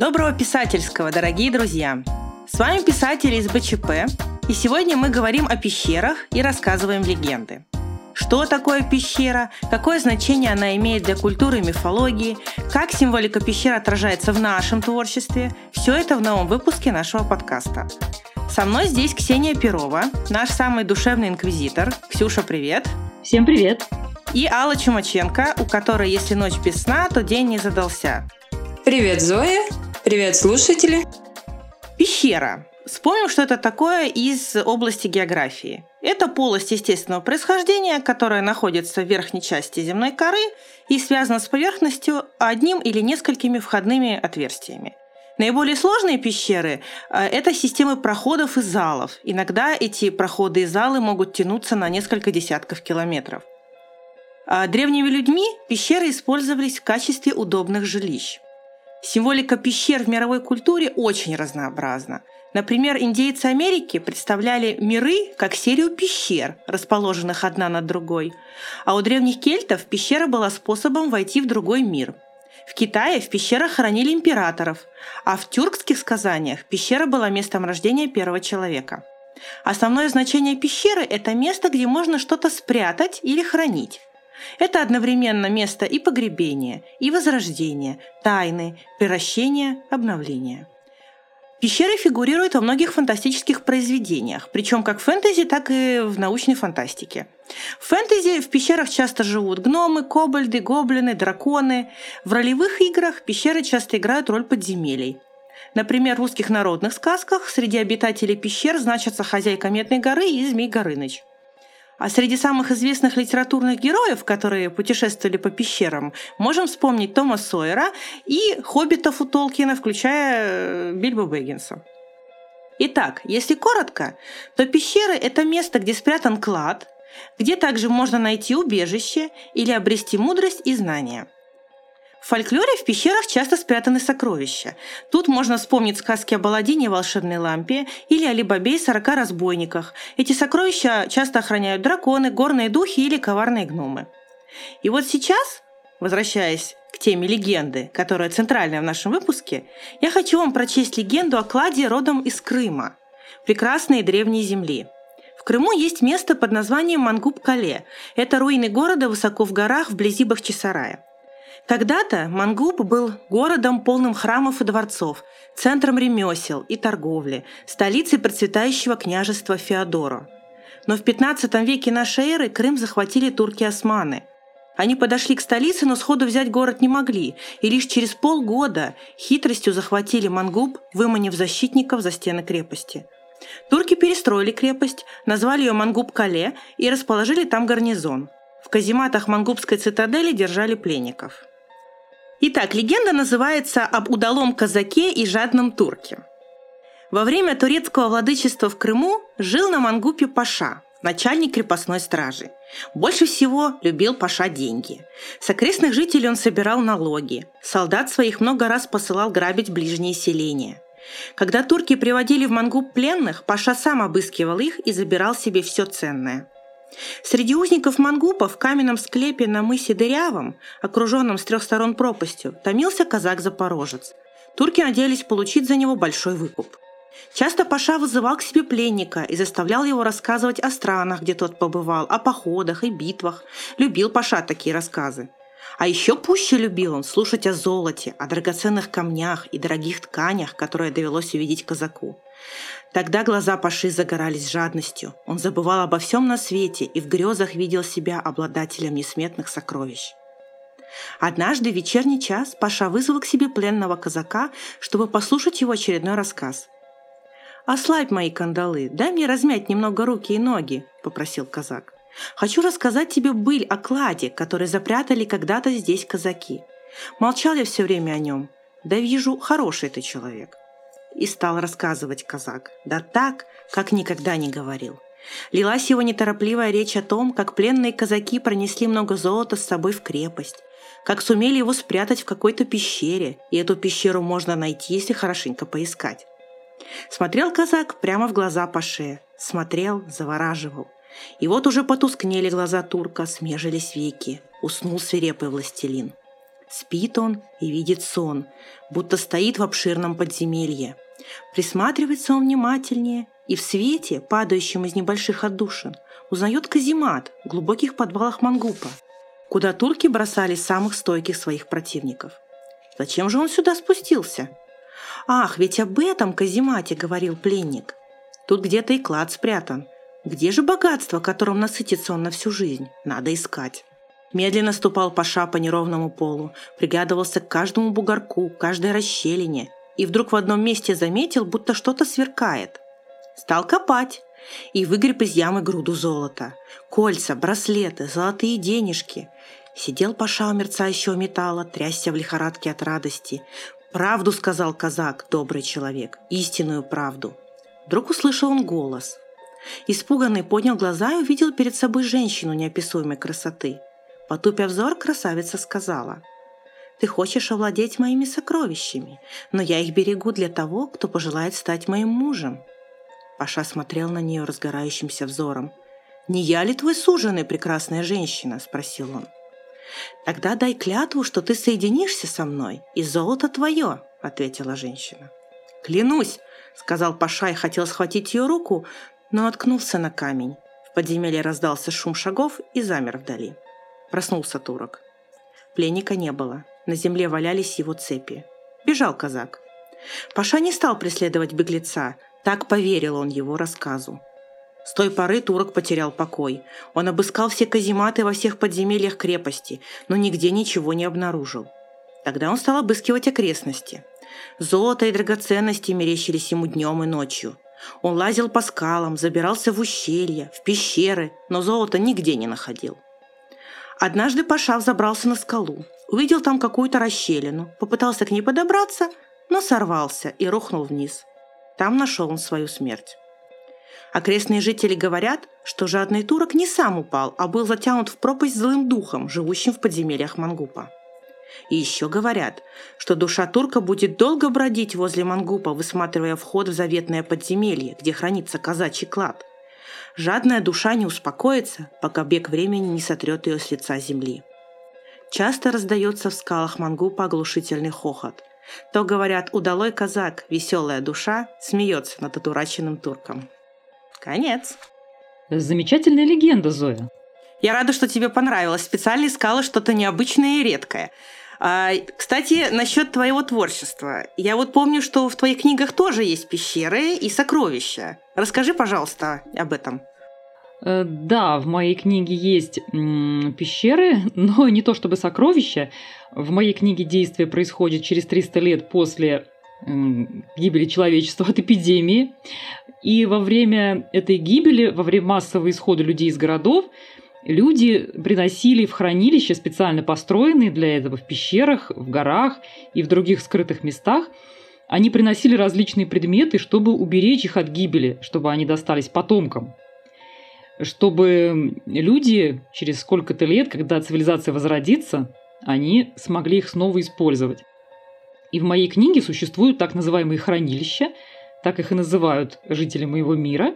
Доброго писательского, дорогие друзья! С вами писатель из БЧП, и сегодня мы говорим о пещерах и рассказываем легенды. Что такое пещера, какое значение она имеет для культуры и мифологии, как символика пещер отражается в нашем творчестве – все это в новом выпуске нашего подкаста. Со мной здесь Ксения Перова, наш самый душевный инквизитор. Ксюша, привет! Всем привет! И Алла Чумаченко, у которой, если ночь без сна, то день не задался. Привет, Зоя! Привет, слушатели! Пещера. Вспомним, что это такое из области географии. Это полость естественного происхождения, которая находится в верхней части земной коры и связана с поверхностью одним или несколькими входными отверстиями. Наиболее сложные пещеры э, – это системы проходов и залов. Иногда эти проходы и залы могут тянуться на несколько десятков километров. А древними людьми пещеры использовались в качестве удобных жилищ. Символика пещер в мировой культуре очень разнообразна. Например, индейцы Америки представляли миры как серию пещер, расположенных одна над другой. А у древних кельтов пещера была способом войти в другой мир – в Китае в пещерах хоронили императоров, а в тюркских сказаниях пещера была местом рождения первого человека. Основное значение пещеры – это место, где можно что-то спрятать или хранить. Это одновременно место и погребения, и возрождения, тайны, превращения, обновления. Пещеры фигурируют во многих фантастических произведениях, причем как в фэнтези, так и в научной фантастике. В фэнтези в пещерах часто живут гномы, кобальды, гоблины, драконы. В ролевых играх пещеры часто играют роль подземелий. Например, в русских народных сказках среди обитателей пещер значатся хозяйка Медной горы и Змей Горыныч. А среди самых известных литературных героев, которые путешествовали по пещерам, можем вспомнить Тома Сойера и хоббитов у Толкина, включая э, Бильбо Бэггинса. Итак, если коротко, то пещеры – это место, где спрятан клад, где также можно найти убежище или обрести мудрость и знания – в фольклоре в пещерах часто спрятаны сокровища. Тут можно вспомнить сказки о Баладине и волшебной лампе или о Либабе и сорока разбойниках. Эти сокровища часто охраняют драконы, горные духи или коварные гномы. И вот сейчас, возвращаясь к теме легенды, которая центральная в нашем выпуске, я хочу вам прочесть легенду о кладе родом из Крыма, прекрасной древней земли. В Крыму есть место под названием Мангуб-Кале. Это руины города высоко в горах вблизи Бахчисарая. Когда-то Мангуб был городом полным храмов и дворцов, центром ремесел и торговли, столицей процветающего княжества Феодоро. Но в 15 веке нашей эры Крым захватили турки-османы. Они подошли к столице, но сходу взять город не могли, и лишь через полгода хитростью захватили Мангуб, выманив защитников за стены крепости. Турки перестроили крепость, назвали ее Мангуб-Кале и расположили там гарнизон. В казематах Мангубской цитадели держали пленников. Итак, легенда называется об удалом казаке и жадном турке. Во время турецкого владычества в Крыму жил на Мангупе Паша, начальник крепостной стражи. Больше всего любил Паша деньги. С окрестных жителей он собирал налоги. Солдат своих много раз посылал грабить ближние селения. Когда турки приводили в Мангуб пленных, Паша сам обыскивал их и забирал себе все ценное – Среди узников мангупа в каменном склепе на мысе Дырявом, окруженном с трех сторон пропастью, томился казак-запорожец. Турки надеялись получить за него большой выкуп. Часто Паша вызывал к себе пленника и заставлял его рассказывать о странах, где тот побывал, о походах и битвах. Любил Паша такие рассказы. А еще пуще любил он слушать о золоте, о драгоценных камнях и дорогих тканях, которые довелось увидеть казаку. Тогда глаза Паши загорались жадностью. Он забывал обо всем на свете и в грезах видел себя обладателем несметных сокровищ. Однажды в вечерний час Паша вызвал к себе пленного казака, чтобы послушать его очередной рассказ. «Ослабь мои кандалы, дай мне размять немного руки и ноги», – попросил казак. «Хочу рассказать тебе быль о кладе, который запрятали когда-то здесь казаки. Молчал я все время о нем. Да вижу, хороший ты человек и стал рассказывать казак. Да так, как никогда не говорил. Лилась его неторопливая речь о том, как пленные казаки пронесли много золота с собой в крепость, как сумели его спрятать в какой-то пещере, и эту пещеру можно найти, если хорошенько поискать. Смотрел казак прямо в глаза Паше, смотрел, завораживал. И вот уже потускнели глаза турка, смежились веки, уснул свирепый властелин. Спит он и видит сон, будто стоит в обширном подземелье. Присматривается он внимательнее и в свете, падающем из небольших отдушин, узнает каземат в глубоких подвалах Мангупа, куда турки бросали самых стойких своих противников. Зачем же он сюда спустился? Ах, ведь об этом каземате говорил пленник. Тут где-то и клад спрятан. Где же богатство, которым насытится он на всю жизнь? Надо искать. Медленно ступал Паша по неровному полу, приглядывался к каждому бугорку, каждой расщелине, и вдруг в одном месте заметил, будто что-то сверкает. Стал копать и выгреб из ямы груду золота. Кольца, браслеты, золотые денежки. Сидел Паша у мерцающего металла, трясся в лихорадке от радости. «Правду сказал казак, добрый человек, истинную правду». Вдруг услышал он голос. Испуганный поднял глаза и увидел перед собой женщину неописуемой красоты. Потупя взор, красавица сказала – ты хочешь овладеть моими сокровищами, но я их берегу для того, кто пожелает стать моим мужем». Паша смотрел на нее разгорающимся взором. «Не я ли твой суженый, прекрасная женщина?» – спросил он. «Тогда дай клятву, что ты соединишься со мной, и золото твое», – ответила женщина. «Клянусь», – сказал Паша и хотел схватить ее руку, но наткнулся на камень. В подземелье раздался шум шагов и замер вдали. Проснулся турок. Пленника не было. На земле валялись его цепи. Бежал казак. Паша не стал преследовать беглеца, так поверил он его рассказу. С той поры турок потерял покой. Он обыскал все казематы во всех подземельях крепости, но нигде ничего не обнаружил. Тогда он стал обыскивать окрестности. Золото и драгоценности мерещились ему днем и ночью. Он лазил по скалам, забирался в ущелья, в пещеры, но золота нигде не находил. Однажды Паша взобрался на скалу, увидел там какую-то расщелину, попытался к ней подобраться, но сорвался и рухнул вниз. Там нашел он свою смерть. Окрестные жители говорят, что жадный турок не сам упал, а был затянут в пропасть злым духом, живущим в подземельях Мангупа. И еще говорят, что душа турка будет долго бродить возле Мангупа, высматривая вход в заветное подземелье, где хранится казачий клад. Жадная душа не успокоится, пока бег времени не сотрет ее с лица земли. Часто раздается в скалах Мангупа оглушительный хохот. То, говорят, удалой казак, веселая душа, смеется над одураченным турком. Конец. Замечательная легенда, Зоя. Я рада, что тебе понравилось. Специально искала что-то необычное и редкое. А, кстати, насчет твоего творчества. Я вот помню, что в твоих книгах тоже есть пещеры и сокровища. Расскажи, пожалуйста, об этом. Э, да, в моей книге есть пещеры, но не то чтобы сокровища. В моей книге действие происходит через 300 лет после гибели человечества от эпидемии. И во время этой гибели, во время массового исхода людей из городов, люди приносили в хранилища, специально построенные для этого в пещерах, в горах и в других скрытых местах, они приносили различные предметы, чтобы уберечь их от гибели, чтобы они достались потомкам чтобы люди через сколько-то лет, когда цивилизация возродится, они смогли их снова использовать. И в моей книге существуют так называемые хранилища, так их и называют жители моего мира.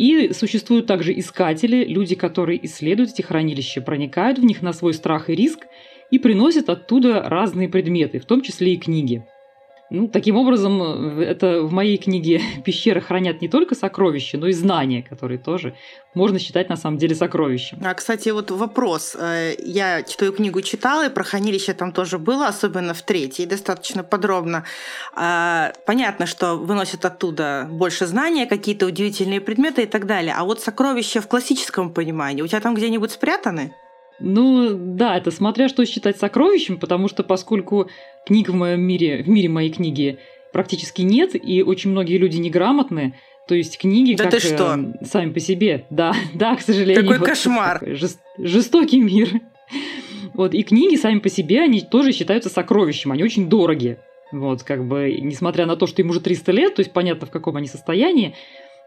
И существуют также искатели, люди, которые исследуют эти хранилища, проникают в них на свой страх и риск и приносят оттуда разные предметы, в том числе и книги. Ну, таким образом, э, это в моей книге пещеры хранят не только сокровища, но и знания, которые тоже можно считать на самом деле сокровищем. А, кстати, вот вопрос. Э, я твою книгу читала, и про хранилище там тоже было, особенно в третьей, достаточно подробно. А, понятно, что выносят оттуда больше знания, какие-то удивительные предметы и так далее. А вот сокровища в классическом понимании у тебя там где-нибудь спрятаны? Ну, да, это смотря что считать сокровищем, потому что поскольку книг в моем мире, в мире моей книги практически нет, и очень многие люди неграмотны, то есть книги да как ты что? Э, сами по себе, да, да, к сожалению. Какой вот кошмар! Жест, жестокий мир. Вот, и книги сами по себе, они тоже считаются сокровищем, они очень дорогие. Вот, как бы, несмотря на то, что им уже 300 лет, то есть понятно, в каком они состоянии,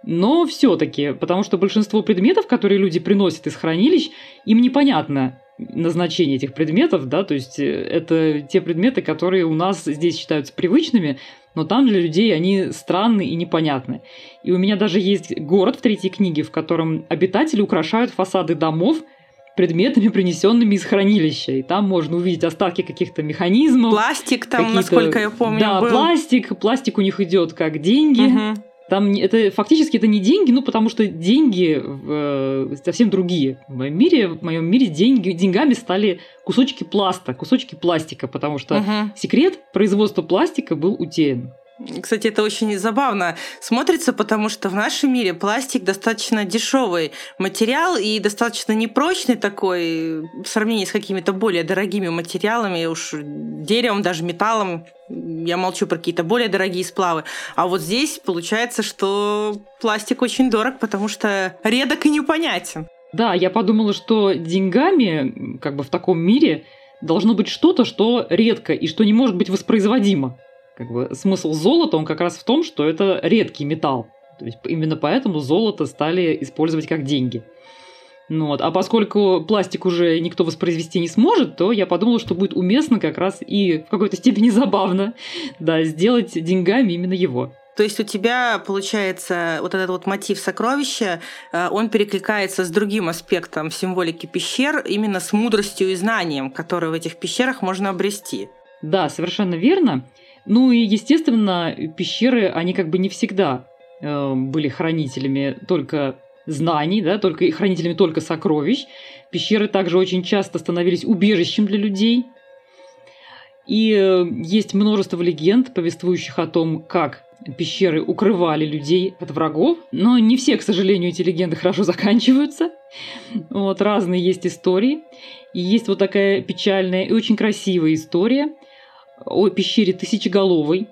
но все-таки, потому что большинство предметов, которые люди приносят из хранилищ, им непонятно назначение этих предметов, да, то есть э, это те предметы, которые у нас здесь считаются привычными, но там для людей они странны и непонятны. И у меня даже есть город в третьей книге, в котором обитатели украшают фасады домов предметами, принесенными из хранилища. И там можно увидеть остатки каких-то механизмов. Пластик там, насколько я помню, Да, был. пластик. Пластик у них идет как деньги. Мгм. Там это фактически это не деньги, ну потому что деньги э, совсем другие. В моем мире, в моем мире деньги, деньгами стали кусочки пласта, кусочки пластика, потому что Мгм. секрет производства пластика был утерян. Кстати, это очень забавно смотрится, потому что в нашем мире пластик достаточно дешевый материал и достаточно непрочный такой в сравнении с какими-то более дорогими материалами, уж деревом, даже металлом. Я молчу про какие-то более дорогие сплавы. А вот здесь получается, что пластик очень дорог, потому что редок и непонятен. Да, я подумала, что деньгами, как бы в таком мире, должно быть что-то, что редко и что не может быть воспроизводимо. Как бы смысл золота, он как раз в том, что это редкий металл. То есть именно поэтому золото стали использовать как деньги. Ну вот. А поскольку пластик уже никто воспроизвести не сможет, то я подумала, что будет уместно как раз и в какой-то степени забавно да, сделать деньгами именно его. То есть у тебя, получается, вот этот вот мотив сокровища, э, он перекликается с другим аспектом символики пещер, именно с мудростью и знанием, которые в этих пещерах можно обрести. Да, совершенно верно. Ну и, естественно, пещеры, они как бы не всегда э, были хранителями только знаний, да, только хранителями только сокровищ. Пещеры также очень часто становились убежищем для людей. И э, есть множество легенд, повествующих о том, как пещеры укрывали людей от врагов. Но не все, к сожалению, эти легенды хорошо заканчиваются. Вот, разные есть истории. И есть вот такая печальная и очень красивая история о пещере Тысячеголовой.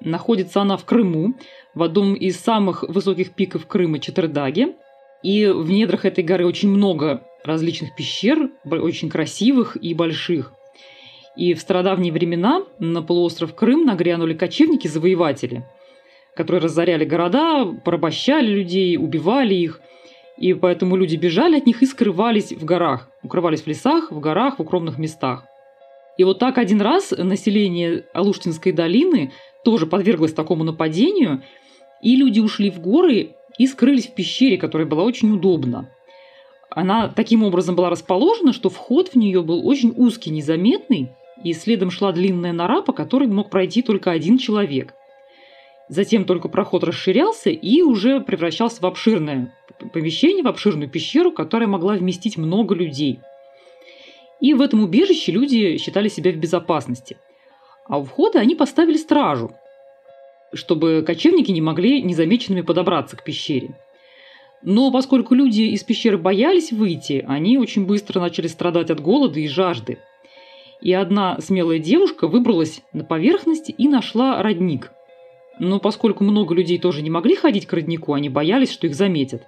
Находится она в Крыму, в одном из самых высоких пиков Крыма Четырдаге. И в недрах этой горы очень много различных пещер, очень красивых и больших. И в стародавние времена на полуостров Крым нагрянули кочевники-завоеватели, которые разоряли города, порабощали людей, убивали их. И поэтому люди бежали от них и скрывались в горах. Укрывались в лесах, в горах, в укромных местах. И вот так один раз население Алуштинской долины тоже подверглось такому нападению, и люди ушли в горы и скрылись в пещере, которая была очень удобна. Она таким образом была расположена, что вход в нее был очень узкий, незаметный, и следом шла длинная нора, по которой мог пройти только один человек. Затем только проход расширялся и уже превращался в обширное помещение, в обширную пещеру, которая могла вместить много людей. И в этом убежище люди считали себя в безопасности. А у входа они поставили стражу, чтобы кочевники не могли незамеченными подобраться к пещере. Но поскольку люди из пещеры боялись выйти, они очень быстро начали страдать от голода и жажды. И одна смелая девушка выбралась на поверхность и нашла родник. Но поскольку много людей тоже не могли ходить к роднику, они боялись, что их заметят.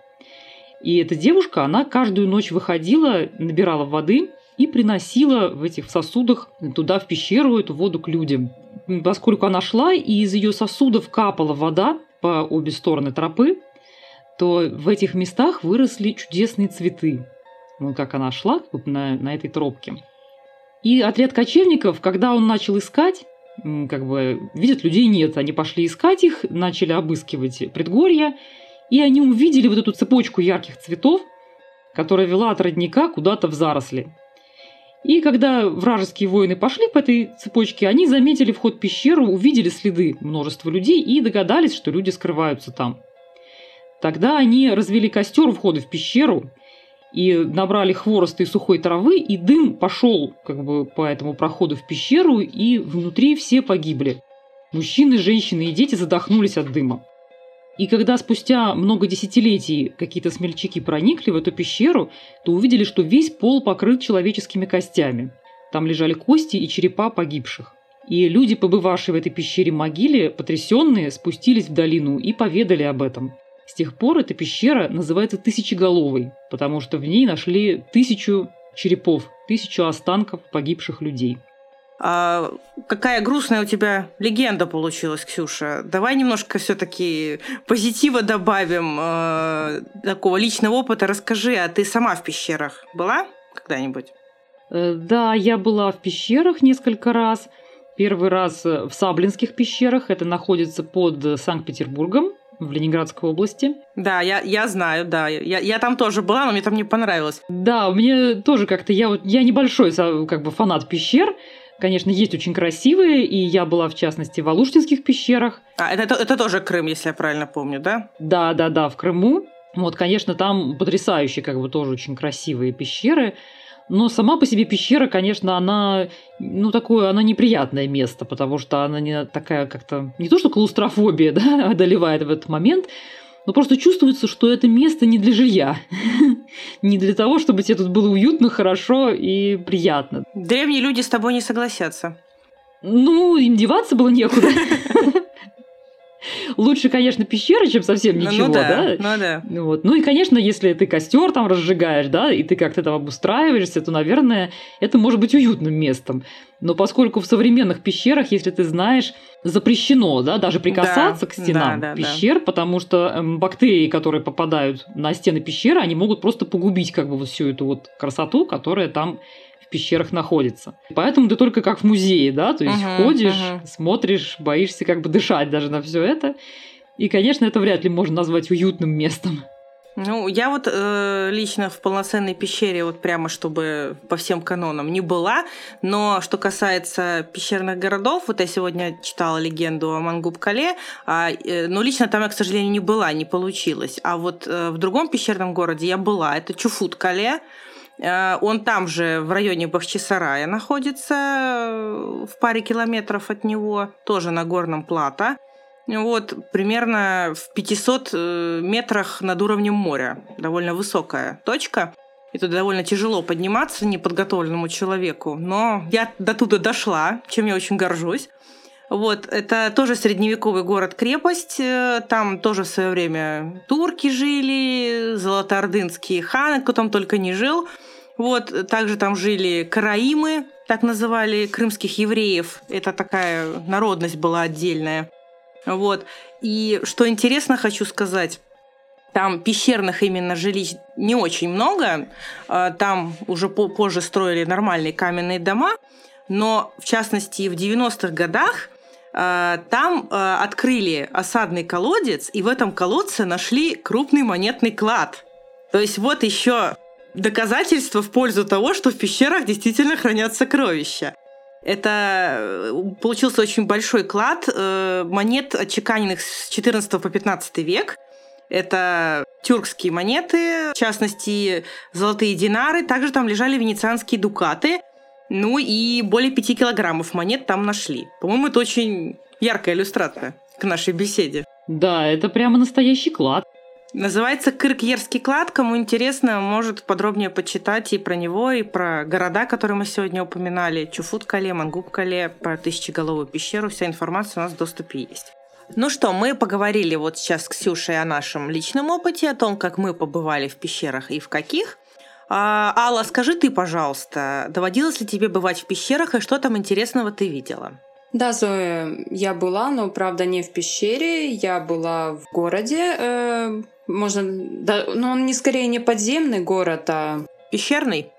И эта девушка, она каждую ночь выходила, набирала воды и приносила в этих сосудах туда, в пещеру, эту воду к людям. Поскольку она шла, и из ее сосудов капала вода по обе стороны тропы, то в этих местах выросли чудесные цветы. Ну, как она шла на, на этой тропке. И отряд кочевников, когда он начал искать, как бы видят, людей нет. Они пошли искать их, начали обыскивать предгорья, и они увидели вот эту цепочку ярких цветов, которая вела от родника куда-то в заросли. И когда вражеские воины пошли по этой цепочке, они заметили вход в пещеру, увидели следы множества людей и догадались, что люди скрываются там. Тогда они развели костер у входа в пещеру и набрали хвороста и сухой травы, и дым пошел как бы по этому проходу в пещеру, и внутри все погибли. Мужчины, женщины и дети задохнулись от дыма. И когда спустя много десятилетий какие-то смельчаки проникли в эту пещеру, то увидели, что весь пол покрыт человеческими костями. Там лежали кости и черепа погибших. И люди, побывавшие в этой пещере могиле, потрясенные, спустились в долину и поведали об этом. С тех пор эта пещера называется Тысячеголовой, потому что в ней нашли тысячу черепов, тысячу останков погибших людей. А какая грустная у тебя легенда получилась, Ксюша. Давай немножко все-таки позитива добавим, э, такого личного опыта. Расскажи, а ты сама в пещерах была когда-нибудь? Э, Да, я была в пещерах несколько раз. Первый раз э, в Саблинских пещерах, это находится под Санкт-Петербургом, в Ленинградской области. Да, я, я знаю, да. Я, я там тоже была, но мне там не понравилось. Да, мне тоже как-то... Я, вот, я небольшой как бы фанат пещер, Конечно, есть очень красивые, и я была, в частности, в Алуштинских пещерах. А, это, это тоже Крым, если я правильно помню, да? Да, да, да, в Крыму. Вот, конечно, там потрясающие, как бы тоже очень красивые пещеры. Но сама по себе пещера, конечно, она, ну, такое, она неприятное место, потому что она не такая как-то, не то что клаустрофобия, да, одолевает в этот момент, но просто чувствуется, что это место не для жилья. не для того, чтобы тебе тут было уютно, хорошо и приятно. Древние люди с тобой не согласятся. Ну, им деваться было некуда. Лучше, конечно, пещера, чем совсем ну ничего, ну, да, да? Ну да. Вот. Ну и, конечно, если ты костер там разжигаешь, да, и ты как-то там обустраиваешься, то, наверное, это может быть уютным местом. Но поскольку в современных пещерах, если ты знаешь, запрещено, да, даже прикасаться да, к стенам да, да, пещер, да. потому что эм, бактерии, которые попадают на стены пещеры, они могут просто погубить как бы вот всю эту вот красоту, которая там пещерах находится. Поэтому ты только как в музее, да, то есть uh-huh, ходишь, uh-huh. смотришь, боишься как бы дышать даже на все это. И, конечно, это вряд ли можно назвать уютным местом. Ну, я вот э, лично в полноценной пещере вот прямо, чтобы по всем канонам не была, но что касается пещерных городов, вот я сегодня читала легенду о Мангуб-Кале, а, э, но лично там я, к сожалению, не была, не получилось. А вот э, в другом пещерном городе я была, это Чуфут-Кале, он там же, в районе Бахчисарая, находится, э, в паре километров от него, тоже на горном плато. Вот, примерно в 500 э, метрах над уровнем моря. Довольно высокая точка. И туда довольно тяжело подниматься неподготовленному человеку. Но я до туда дошла, чем я очень горжусь. Вот, это тоже средневековый город-крепость. Там тоже в свое время турки жили, золотоордынские ханы, кто там только не жил. Вот, также там жили караимы, так называли крымских евреев. Это такая народность была отдельная. Вот. И что интересно, хочу сказать, там пещерных именно жилищ не очень много. А, там уже позже строили нормальные каменные дома. Но, в частности, в 90-х годах а, там а, открыли осадный колодец, и в этом колодце нашли крупный монетный клад. То есть вот еще доказательство в пользу того, что в пещерах действительно хранят сокровища. Это э, получился очень большой клад э, монет, отчеканенных с 14 по 15 век. Это тюркские монеты, в частности, золотые динары. Также там лежали венецианские дукаты. Ну и более 5 килограммов монет там нашли. По-моему, это очень яркая иллюстрация к нашей беседе. Да, это прямо настоящий клад. Называется Кыркьерский клад. Кому интересно, может подробнее почитать и про него, и про города, которые мы сегодня упоминали. Чуфут-Кале, Мангуб-Кале, про Тысячеголовую пещеру. Вся информация у нас в доступе есть. Ну что, мы поговорили вот сейчас с Ксюшей о нашем личном опыте, о том, как мы побывали в пещерах и в каких. А, Алла, скажи ты, пожалуйста, доводилось ли тебе бывать в пещерах и что там интересного ты видела? Да, Зоя, я была, но правда не в пещере, я была в городе, э, можно, да, но он не скорее не подземный город, а пещерный.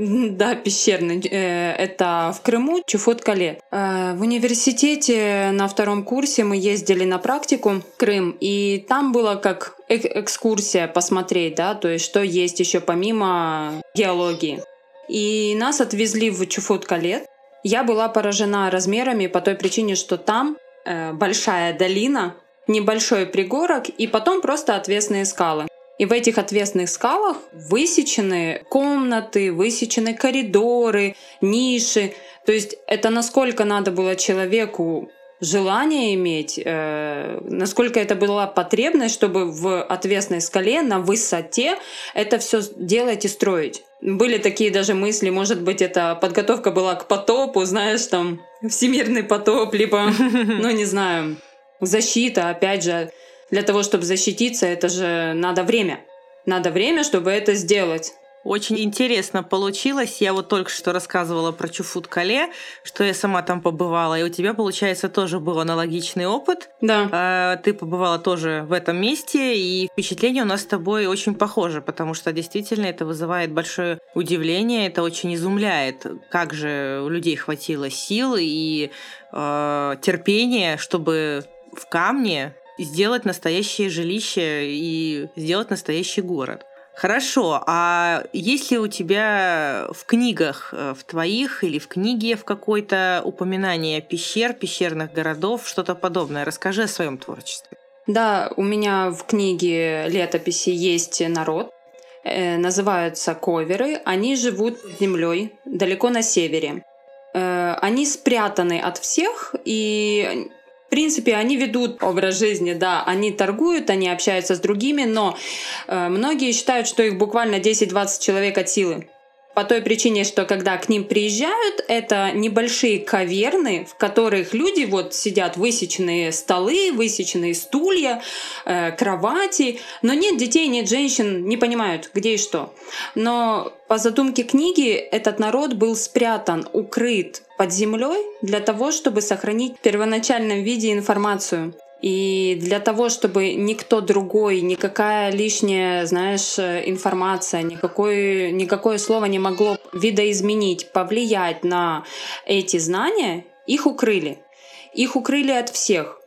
Да, пещерный. Э, это в Крыму, Чуфот-Кале. Э, в университете на втором курсе мы ездили на практику в Крым, и там было как экскурсия посмотреть, да, то есть что есть еще помимо геологии. И нас отвезли в Чуфот-Кале. Я была поражена размерами по той причине, что там э, большая долина, небольшой пригорок и потом просто отвесные скалы. И в этих отвесных скалах высечены комнаты, высечены коридоры, ниши. То есть это насколько надо было человеку желание иметь, э, насколько это была потребность, чтобы в отвесной скале на высоте это все делать и строить. Были такие даже мысли, может быть, это подготовка была к потопу, знаешь, там всемирный потоп, либо, ну не знаю, защита, опять же, для того, чтобы защититься, это же надо время. Надо время, чтобы это сделать. Очень интересно получилось. Я вот только что рассказывала про Чуфут-Кале, что я сама там побывала, и у тебя, получается, тоже был аналогичный опыт. Да. А, ты побывала тоже в этом месте, и впечатление у нас с тобой очень похоже, потому что действительно это вызывает большое удивление, это очень изумляет, как же у людей хватило сил и э, терпения, чтобы в камне сделать настоящее жилище и сделать настоящий город. Хорошо, а есть ли у тебя в книгах, э, в твоих или в книге в какой-то упоминание пещер, пещерных городов, что-то подобное? Расскажи о своем творчестве. Да, у меня в книге летописи есть народ, э, называются коверы. Они живут под землей, далеко на севере. Э, они спрятаны от всех, и в принципе, они ведут образ жизни, да, они торгуют, они общаются с другими, но э, многие считают, что их буквально 10-20 человек от силы. По той причине, что когда к ним приезжают, это небольшие каверны, в которых люди вот сидят высеченные столы, высеченные стулья, э, кровати, но нет детей, нет женщин, не понимают, где и что. Но по задумке книги этот народ был спрятан, укрыт под землей для того, чтобы сохранить в первоначальном виде информацию. И для того, чтобы никто другой, никакая лишняя, знаешь, информация, никакое, никакое слово не могло видоизменить, повлиять на эти знания, их укрыли. Их укрыли от всех.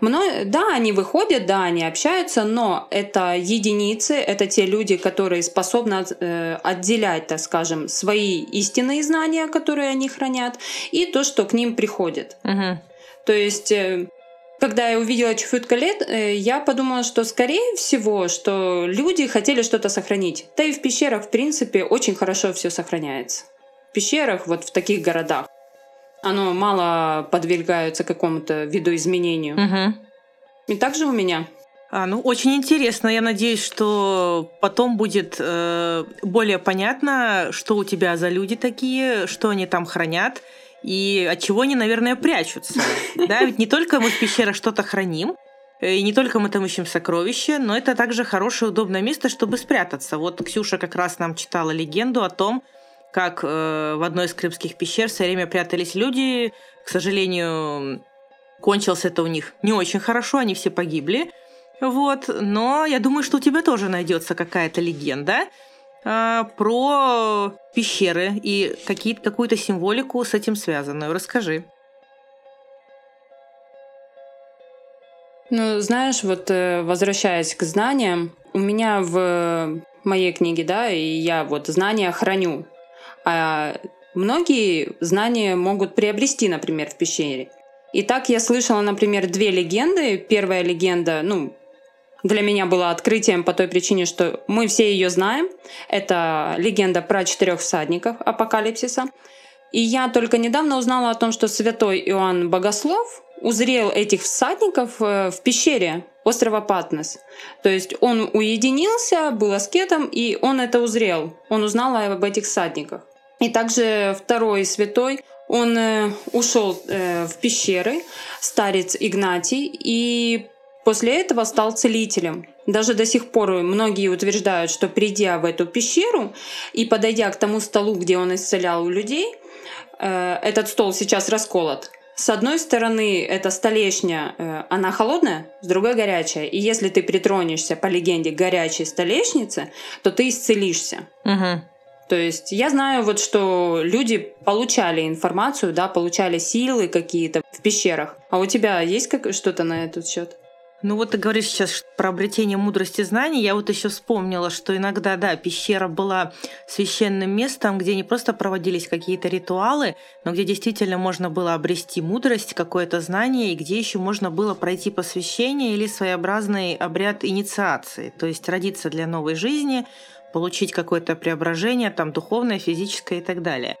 Да, они выходят, да, они общаются, но это единицы, это те люди, которые способны э, отделять, так скажем, свои истинные знания, которые они хранят, и то, что к ним приходит. Угу. То есть э, когда я увидела Чуфют Калет, э, я подумала, что скорее всего, что люди хотели что-то сохранить. Да и в пещерах, в принципе, очень хорошо все сохраняется. В пещерах, вот в таких городах оно мало подвергается какому-то видоизменению. Угу. И также у меня. А, ну, очень интересно. Я надеюсь, что потом будет э, более понятно, что у тебя за люди такие, что они там хранят и от чего они, наверное, прячутся. Да, ведь не только мы в пещерах что-то храним, и не только мы там ищем сокровища, но это также хорошее, удобное место, чтобы спрятаться. Вот Ксюша как раз нам читала легенду о том, как э, в одной из крымских пещер все время прятались люди. К сожалению, кончилось это у них не очень хорошо, они все погибли. Вот, но я думаю, что у тебя тоже найдется какая-то легенда э, про пещеры и какие какую-то символику с этим связанную. Расскажи. Ну, знаешь, вот э, возвращаясь к знаниям, у меня в моей книге, да, и я вот знания храню. А многие знания могут приобрести, например, в пещере. И так я слышала, например, две легенды. Первая легенда, ну, для меня была открытием по той причине, что мы все ее знаем. Это легенда про четырех всадников апокалипсиса. И я только недавно узнала о том, что святой Иоанн Богослов узрел этих всадников э, в пещере острова Патнес. То есть он уединился, был аскетом, и он это узрел. Он узнал об этих всадниках. И также второй святой, он э, ушел э, в пещеры, старец Игнатий, и после этого стал целителем. Даже до сих пор многие утверждают, что придя в эту пещеру и подойдя к тому столу, где он исцелял у людей, э, этот стол сейчас расколот. С одной стороны, эта столешня, она холодная, с другой горячая. И если ты притронешься, по легенде, к горячей столешнице, то ты исцелишься. Угу. То есть я знаю вот, что люди получали информацию, да, получали силы какие-то в пещерах. А у тебя есть как что-то на этот счет? Ну вот ты говоришь сейчас про обретение мудрости знаний. Я вот еще вспомнила, что иногда, да, пещера была священным местом, где не просто проводились какие-то ритуалы, но где действительно можно было обрести мудрость, какое-то знание, и где еще можно было пройти посвящение или своеобразный обряд инициации, то есть родиться для новой жизни, получить какое-то преображение, там, духовное, физическое и так далее.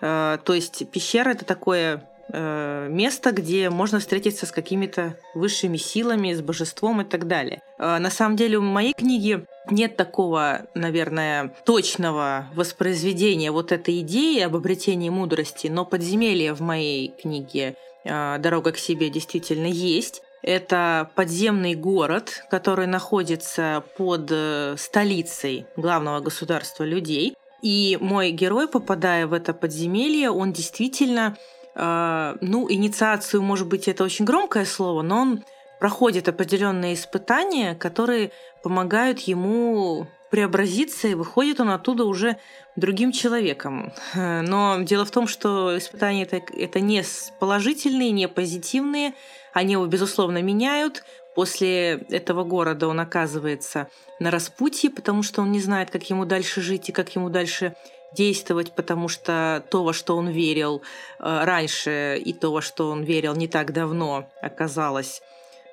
Э, то есть пещера – это такое э, место, где можно встретиться с какими-то высшими силами, с божеством и так далее. Э, на самом деле в моей книге нет такого, наверное, точного воспроизведения вот этой идеи об обретении мудрости, но подземелье в моей книге «Дорога к себе» действительно есть. Это подземный город, который находится под э, столицей главного государства людей. И мой герой, попадая в это подземелье, он действительно, э, ну, инициацию, может быть, это очень громкое слово, но он проходит определенные испытания, которые помогают ему преобразиться, и выходит он оттуда уже другим человеком. Но дело в том, что испытания это, это не положительные, не позитивные, они его, безусловно, меняют. После этого города он оказывается на распутье, потому что он не знает, как ему дальше жить и как ему дальше действовать, потому что то, во что он верил э, раньше, и то, во что он верил не так давно, оказалось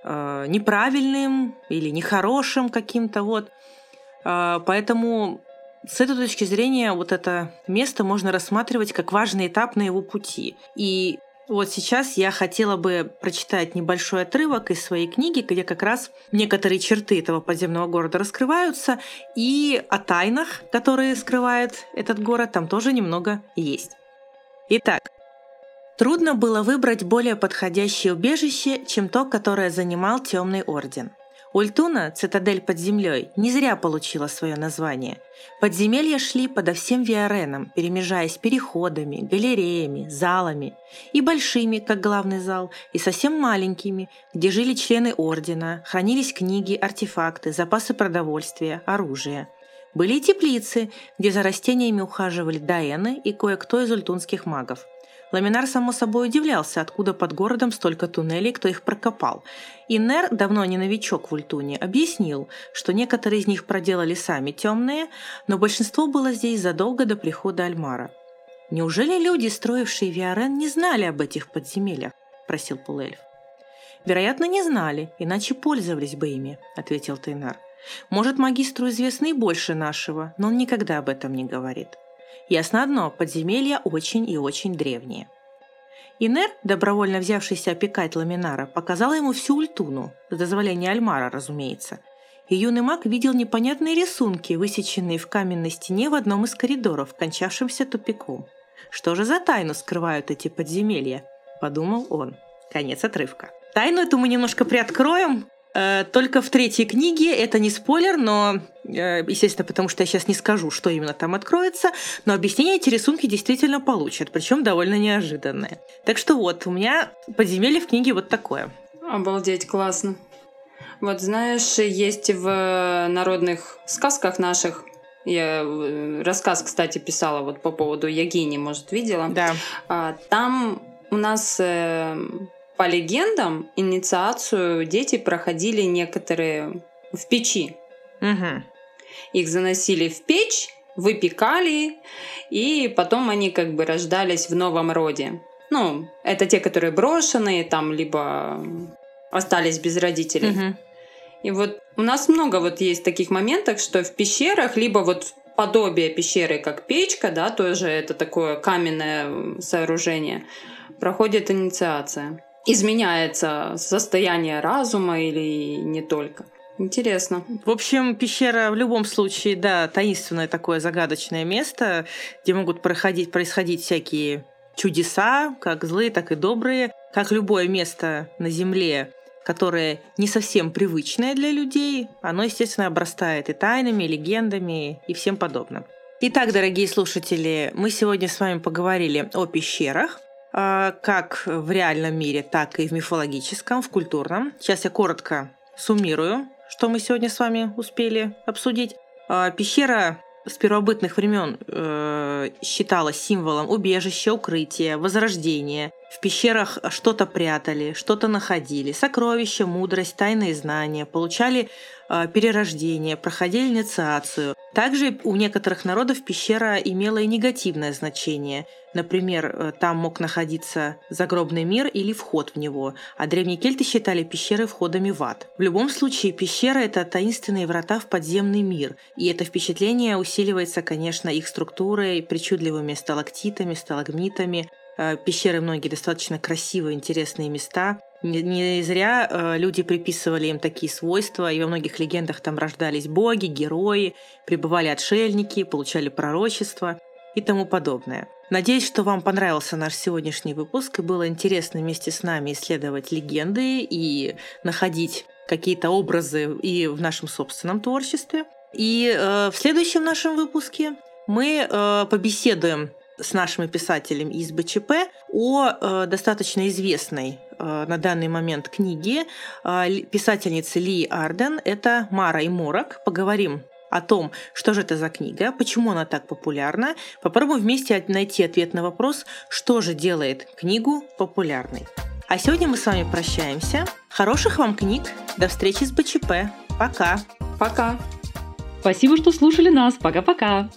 э, неправильным или нехорошим каким-то. Вот. Э, поэтому с этой точки зрения вот это место можно рассматривать как важный этап на его пути. И вот сейчас я хотела бы прочитать небольшой отрывок из своей книги, где как раз некоторые черты этого подземного города раскрываются, и о тайнах, которые скрывает этот город, там тоже немного есть. Итак, трудно было выбрать более подходящее убежище, чем то, которое занимал Темный Орден – Ультуна, цитадель под землей, не зря получила свое название. Подземелья шли подо всем Виаренам, перемежаясь переходами, галереями, залами. И большими, как главный зал, и совсем маленькими, где жили члены Ордена, хранились книги, артефакты, запасы продовольствия, оружия. Были и теплицы, где за растениями ухаживали даэны и кое-кто из ультунских магов – Ламинар, само собой, удивлялся, откуда под городом столько туннелей, кто их прокопал. И Нер, давно не новичок в Ультуне, объяснил, что некоторые из них проделали сами темные, но большинство было здесь задолго до прихода Альмара. «Неужели люди, строившие Виарен, не знали об этих подземельях?» – просил Пулельф. «Вероятно, не знали, иначе пользовались бы ими», – ответил Тейнар. «Может, магистру известно и больше нашего, но он никогда об этом не говорит». Ясно одно, подземелья очень и очень древние. Инер, добровольно взявшийся опекать Ламинара, показала ему всю Ультуну, с дозволения Альмара, разумеется. И юный маг видел непонятные рисунки, высеченные в каменной стене в одном из коридоров, кончавшимся тупиком. «Что же за тайну скрывают эти подземелья?» – подумал он. Конец отрывка. Тайну эту мы немножко приоткроем, только в третьей книге, это не спойлер, но, э, естественно, потому что я сейчас не скажу, что именно там откроется, но объяснение эти рисунки действительно получат, причем довольно неожиданное. Так что вот, у меня подземелье в книге вот такое. Обалдеть, классно. Вот знаешь, есть в народных сказках наших я э, рассказ, кстати, писала вот по поводу Ягини, может, видела. Да. А, там у нас по легендам, инициацию дети проходили некоторые в печи. Угу. Их заносили в печь, выпекали, и потом они как бы рождались в новом роде. Ну, это те, которые брошенные, там, либо остались без родителей. Угу. И вот у нас много вот есть таких моментов, что в пещерах, либо вот подобие пещеры, как печка, да, тоже это такое каменное сооружение, проходит инициация изменяется состояние разума или не только. Интересно. В общем, пещера в любом случае, да, таинственное такое загадочное место, где могут проходить, происходить всякие чудеса, как злые, так и добрые. Как любое место на Земле, которое не совсем привычное для людей, оно, естественно, обрастает и тайнами, и легендами, и всем подобным. Итак, дорогие слушатели, мы сегодня с вами поговорили о пещерах, как в реальном мире, так и в мифологическом, в культурном. Сейчас я коротко суммирую, что мы сегодня с вами успели обсудить. А, пещера с первобытных времен э, считалась символом убежища, укрытия, возрождения. В пещерах что-то прятали, что-то находили, сокровища, мудрость, тайные знания, получали э, перерождение, проходили инициацию. Также у некоторых народов пещера имела и негативное значение. Например, э, там мог находиться загробный мир или вход в него, а древние кельты считали пещеры входами в ад. В любом случае, пещера – это таинственные врата в подземный мир, и это впечатление усиливается, конечно, их структурой, причудливыми сталактитами, сталагмитами, Э, пещеры многие достаточно красивые, интересные места. Не, не зря э, люди приписывали им такие свойства, и во многих легендах там рождались боги, герои, пребывали отшельники, получали пророчества и тому подобное. Надеюсь, что вам понравился наш сегодняшний выпуск и было интересно вместе с нами исследовать легенды и находить какие-то образы и в нашем собственном творчестве. И э, в следующем нашем выпуске мы э, побеседуем с нашими писателями из БЧП о э, достаточно известной э, на данный момент книге э, писательницы Ли Арден. Это «Мара и Морок». Поговорим о том, что же это за книга, почему она так популярна. Попробуем вместе найти ответ на вопрос, что же делает книгу популярной. А сегодня мы с вами прощаемся. Хороших вам книг. До встречи с БЧП. Пока. Пока. Спасибо, что слушали нас. Пока-пока.